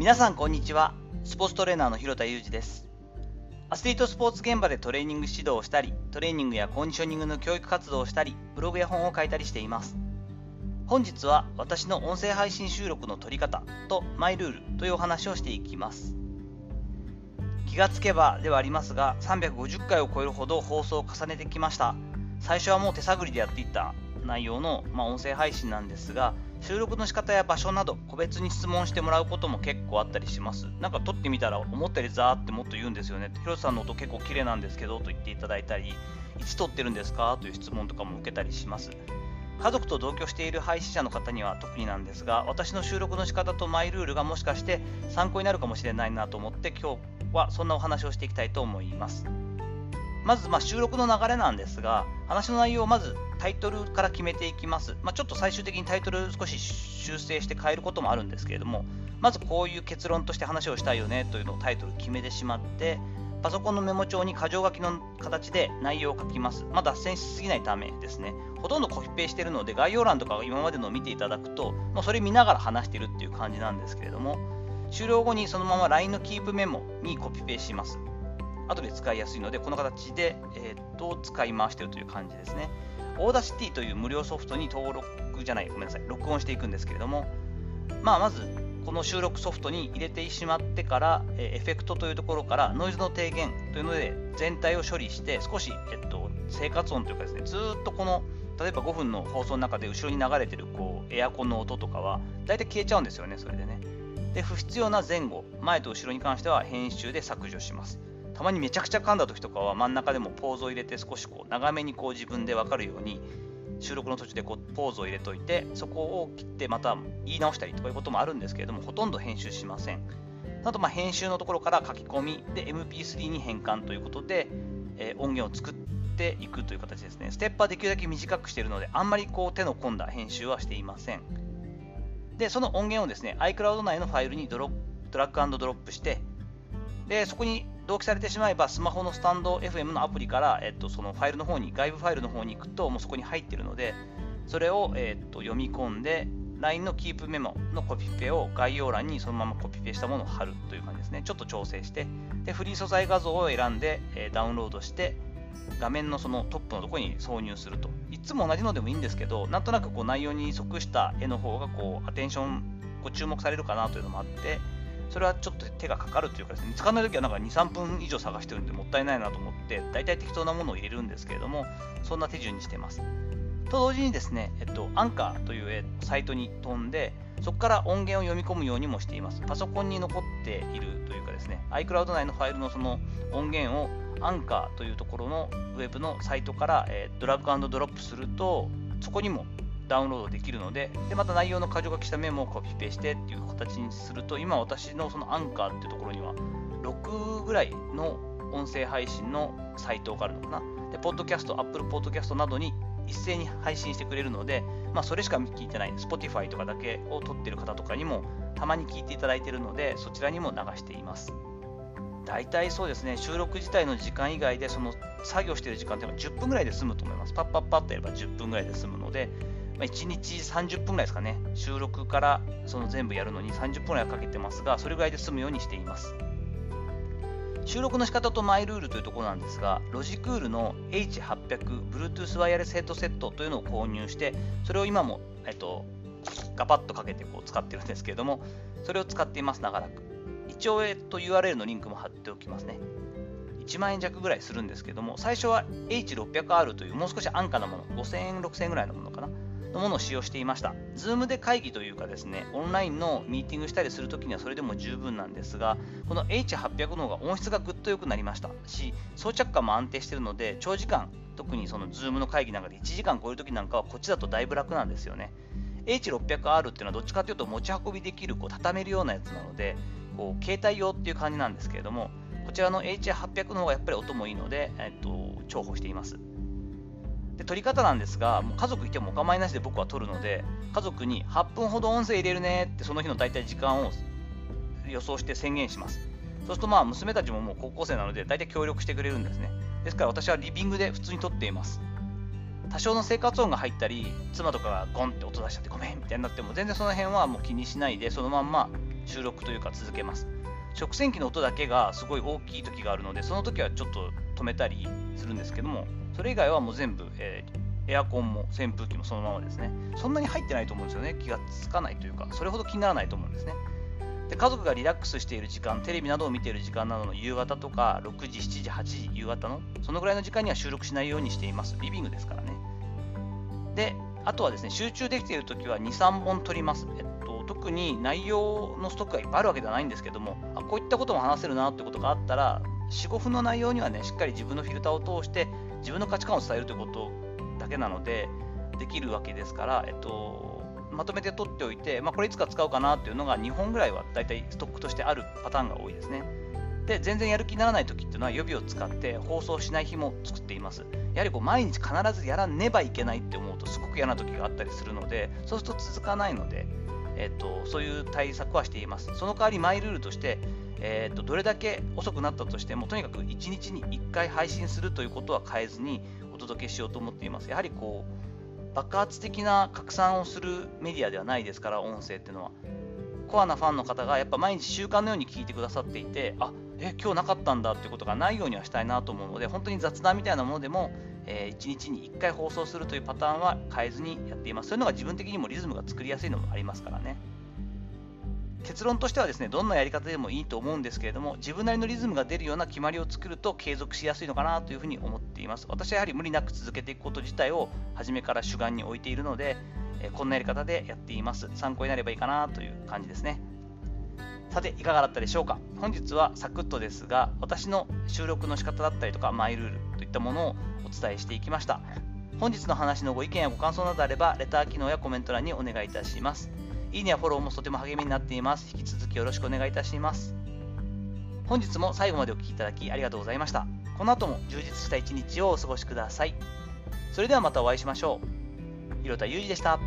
皆さんこんにちは。スポーツトレーナーの広田裕二です。アスリートスポーツ現場でトレーニング指導をしたりトレーニングやコンディショニングの教育活動をしたりブログや本を書いたりしています。本日は私の音声配信収録の取り方とマイルールというお話をしていきます。気がつけばではありますが350回を超えるほど放送を重ねてきました。最初はもう手探りでやっていった内容の、まあ、音声配信なんですが収録の仕方や場所など個別に質問してもらうことも結構あったりします。なんか撮ってみたら思ったよりザーってもっと言うんですよね。広瀬さんの音結構綺麗なんですけどと言っていただいたりいつ撮ってるんですかという質問とかも受けたりします。家族と同居している配信者の方には特になんですが私の収録の仕方とマイルールがもしかして参考になるかもしれないなと思って今日はそんなお話をしていきたいと思います。まず、ま、収録の流れなんですが、話の内容をまずタイトルから決めていきます。まあ、ちょっと最終的にタイトル少し修正して変えることもあるんですけれども、まずこういう結論として話をしたいよねというのをタイトル決めてしまって、パソコンのメモ帳に箇条書きの形で内容を書きます。まあ、脱線しすぎないためですね。ほとんどコピペしているので、概要欄とか今までのを見ていただくと、もうそれ見ながら話しているっていう感じなんですけれども、終了後にそのまま LINE のキープメモにコピペします。後で使いやすいので、この形で、えー、っと使い回しているという感じですね。 Audacity という無料ソフトに登録じゃない、ごめんなさい、録音していくんですけれども、まあ、まず、この収録ソフトに入れてしまってから、えエフェクトというところからノイズの低減というので全体を処理して少し、えっと、生活音というかですねずっとこの例えば5分の放送の中で後ろに流れてるこうエアコンの音とかは大体消えちゃうんですよねそれでねで不必要な前後前と後ろに関しては編集で削除しますたまにめちゃくちゃ噛んだ時とかは真ん中でもポーズを入れて少しこう長めにこう自分で分かるように収録の途中でこうポーズを入れといてそこを切ってまた言い直したりとかいうこともあるんですけれどもほとんど編集しません。あとま編集のところから書き込みで MP3 に変換ということで、え、音源を作っていくという形ですね。ステップはできるだけ短くしているのであんまりこう手の込んだ編集はしていません。でその音源をですね iCloud 内のファイルにドロドラッグドロップしてでそこに同期されてしまえば、スマホのスタンド FM のアプリから、えっと、そのファイルの方に、外部ファイルの方に行くと、もうそこに入っているので、それを、えっと、読み込んで、LINE のキープメモのコピペを概要欄にそのままコピペしたものを貼るという感じですね。ちょっと調整して、でフリー素材画像を選んで、え、ダウンロードして、画面のそのトップのところに挿入すると。いつも同じのでもいいんですけど、なんとなくこう内容に即した絵の方がこうアテンション、ご注目されるかなというのもあって、それはちょっと手がかかるというかですね、見つからないときはなんか2、3分以上探してるんでもったいないなと思って、大体適当なものを入れるんですけれども、そんな手順にしてます。と同時にですね、えっと、アンカーというサイトに飛んで、そこから音源を読み込むようにもしています。パソコンに残っているというかですね、iCloud 内のファイルのその音源をアンカーというところのウェブのサイトから、え、ドラッグドロップすると、そこにもダウンロードできるので、でまた内容の箇条書きしたメモをコピペしてっていう形にすると、今私のそのアンカーっていうところには、6ぐらいの音声配信のサイトがあるのかな。で、ポッドキャスト、Apple Podcast などに一斉に配信してくれるので、まあ、それしか聞いてない、Spotify とかだけを撮ってる方とかにも、たまに聞いていただいてるので、そちらにも流しています。大体そうですね、収録自体の時間以外で、その作業している時間っていうのは10分ぐらいで済むと思います。パッパッパッとやれば10分ぐらいで済むので、まあ、1日30分ぐらいですかね、収録からその全部やるのに30分ぐらいかけてますが、それぐらいで済むようにしています。収録の仕方とマイルールというところなんですが、ロジクールの H800 Bluetooth ワイヤレスヘッドセットというのを購入して、それを今も、えっと、ガパッとかけてこう使ってるんですけれども、それを使っています、長らく。一応、えっと、URL のリンクも貼っておきますね。1万円弱ぐらいするんですけども、最初は H600R というもう少し安価なもの、5000円、6000円ぐらいのものかな。のものを使用していました。Zoom で会議というかですね、オンラインのミーティングしたりするときにはそれでも十分なんですが、この H800 の方が音質がぐっと良くなりましたし、装着感も安定しているので、長時間、特にその Zoom の会議なんかで1時間超えるときなんかはこっちだとだいぶ楽なんですよね。H600R っていうのはどっちかというと持ち運びできるこう畳めるようなやつなので、こう携帯用っていう感じなんですけれども、こちらの H800 の方がやっぱり音もいいので、えっと、重宝しています。で撮り方なんですが、もう家族いてもお構いなしで僕は撮るので、家族に8分ほど音声入れるねってその日の大体時間を予想して宣言します。そうするとまあ娘たちももう高校生なので大体協力してくれるんですね。ですから私はリビングで普通に撮っています。多少の生活音が入ったり、妻とかがゴンって音出しちゃってごめんみたいになっても全然その辺はもう気にしないでそのまんま収録というか続けます。食洗機の音だけがすごい大きい時があるので、その時はちょっと止めたりするんですけども、それ以外はもう全部、えー、エアコンも扇風機もそのままですね。そんなに入ってないと思うんですよね。気がつかないというか、それほど気にならないと思うんですね。で家族がリラックスしている時間、テレビなどを見ている時間などの夕方とか、6時、7時、8時、夕方の、そのぐらいの時間には収録しないようにしています。リビングですからね。で、あとはですね、集中できているときは2、3本撮ります。えっと、特に内容のストックがいっぱいあるわけではないんですけども、あこういったことも話せるなってことがあったら、4、5分の内容にはね、しっかり自分のフィルターを通して、自分の価値観を伝えるということだけなので、できるわけですから、えっと、まとめて取っておいて、まあ、これいつか使うかなっていうのが2本ぐらいはだいたいストックとしてあるパターンが多いですね。で、全然やる気にならない時っていうのは予備を使って放送しない日も作っています。やはりこう毎日必ずやらねばいけないって思うとすごく嫌な時があったりするので、そうすると続かないので、えっと、そういう対策はしています。その代わりマイルールとして、えっと、どれだけ遅くなったとしても、とにかく1日に1回配信するということは変えずにお届けしようと思っています。やはりこう、爆発的な拡散をするメディアではないですから、音声っていうのは。コアなファンの方がやっぱ毎日習慣のように聞いてくださっていて、あえ今日なかったんだっていうことがないようにはしたいなと思うので、本当に雑談みたいなものでも、えー、1日に1回放送するというパターンは変えずにやっています。そういうのが自分的にもリズムが作りやすいのもありますからね。結論としてはですね、どんなやり方でもいいと思うんですけれども、自分なりのリズムが出るような決まりを作ると継続しやすいのかなというふうに思っています。私はやはり無理なく続けていくこと自体を初めから主眼に置いているので、こんなやり方でやっています。参考になればいいかなという感じですね。さて、いかがだったでしょうか本日はサクッとですが、私の収録の仕方だったりとか、マイルールといったものをお伝えしていきました。本日の話のご意見やご感想などあれば、レター機能やコメント欄にお願いいたします。いいねやフォローもとても励みになっています。引き続きよろしくお願いいたします。本日も最後までお聴きいただきありがとうございました。この後も充実した一日をお過ごしください。それではまたお会いしましょう。広田裕二でした。